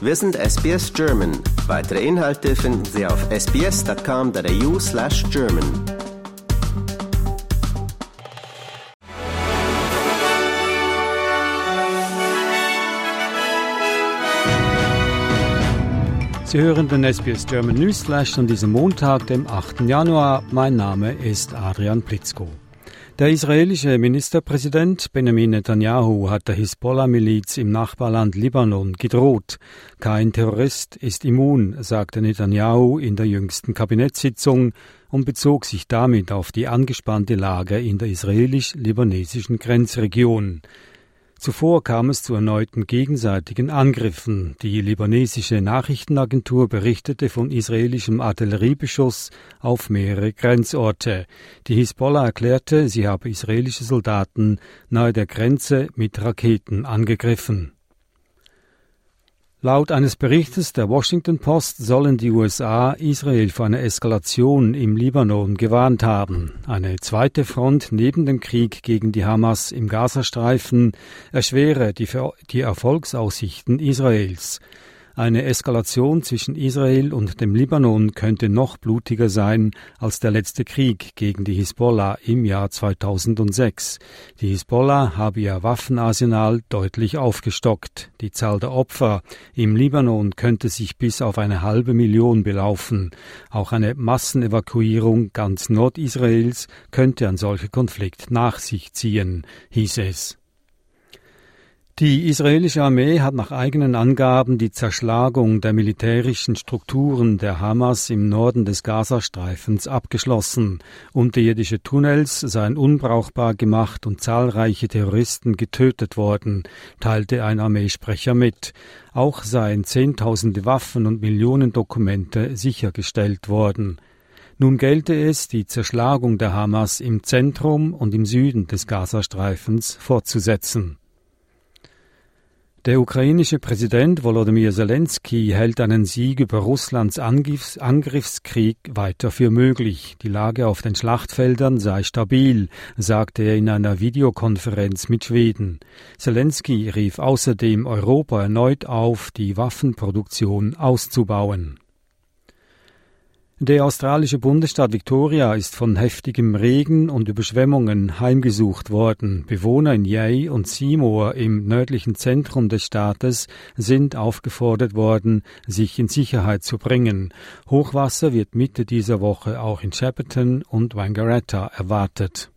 Wir sind SBS German. Weitere Inhalte finden Sie auf sbs.com.au slash German. Sie hören den SBS German Newsflash an diesem Montag, dem 8. Januar. Mein Name ist Adrian Plitzko. Der israelische Ministerpräsident Benjamin Netanyahu hat der Hisbollah-Miliz im Nachbarland Libanon gedroht. Kein Terrorist ist immun, sagte Netanyahu in der jüngsten Kabinettssitzung und bezog sich damit auf die angespannte Lage in der israelisch-libanesischen Grenzregion. Zuvor kam es zu erneuten gegenseitigen Angriffen. Die libanesische Nachrichtenagentur berichtete von israelischem Artilleriebeschuss auf mehrere Grenzorte. Die Hisbollah erklärte, sie habe israelische Soldaten nahe der Grenze mit Raketen angegriffen. Laut eines Berichtes der Washington Post sollen die USA Israel vor einer Eskalation im Libanon gewarnt haben. Eine zweite Front neben dem Krieg gegen die Hamas im Gazastreifen erschwere die, die Erfolgsaussichten Israels. Eine Eskalation zwischen Israel und dem Libanon könnte noch blutiger sein als der letzte Krieg gegen die Hisbollah im Jahr 2006. Die Hisbollah habe ihr Waffenarsenal deutlich aufgestockt. Die Zahl der Opfer im Libanon könnte sich bis auf eine halbe Million belaufen. Auch eine Massenevakuierung ganz Nordisraels könnte ein solcher Konflikt nach sich ziehen, hieß es. Die israelische Armee hat nach eigenen Angaben die Zerschlagung der militärischen Strukturen der Hamas im Norden des Gazastreifens abgeschlossen. Unterirdische Tunnels seien unbrauchbar gemacht und zahlreiche Terroristen getötet worden, teilte ein Armeesprecher mit. Auch seien Zehntausende Waffen und Millionen Dokumente sichergestellt worden. Nun gelte es, die Zerschlagung der Hamas im Zentrum und im Süden des Gazastreifens fortzusetzen. Der ukrainische Präsident Volodymyr Zelensky hält einen Sieg über Russlands Angriffs Angriffskrieg weiter für möglich. Die Lage auf den Schlachtfeldern sei stabil, sagte er in einer Videokonferenz mit Schweden. Zelensky rief außerdem Europa erneut auf, die Waffenproduktion auszubauen. Der australische Bundesstaat Victoria ist von heftigem Regen und Überschwemmungen heimgesucht worden. Bewohner in Yei und Seymour im nördlichen Zentrum des Staates sind aufgefordert worden, sich in Sicherheit zu bringen. Hochwasser wird Mitte dieser Woche auch in Shepparton und Wangaratta erwartet.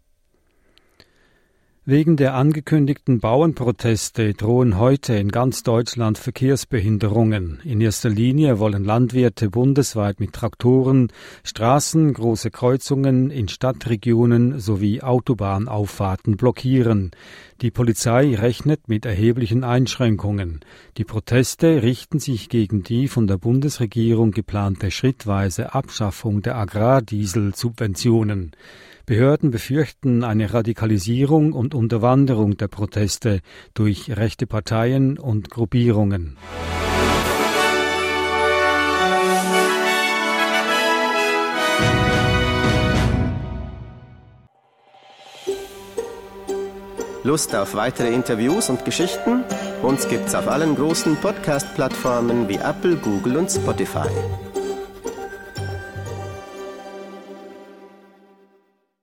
Wegen der angekündigten Bauernproteste drohen heute in ganz Deutschland Verkehrsbehinderungen. In erster Linie wollen Landwirte bundesweit mit Traktoren Straßen, große Kreuzungen in Stadtregionen sowie Autobahnauffahrten blockieren. Die Polizei rechnet mit erheblichen Einschränkungen. Die Proteste richten sich gegen die von der Bundesregierung geplante schrittweise Abschaffung der Agrardieselsubventionen. Behörden befürchten eine Radikalisierung und Unterwanderung der Proteste durch rechte Parteien und Gruppierungen. Lust auf weitere Interviews und Geschichten? Uns gibt's auf allen großen Podcast-Plattformen wie Apple, Google und Spotify.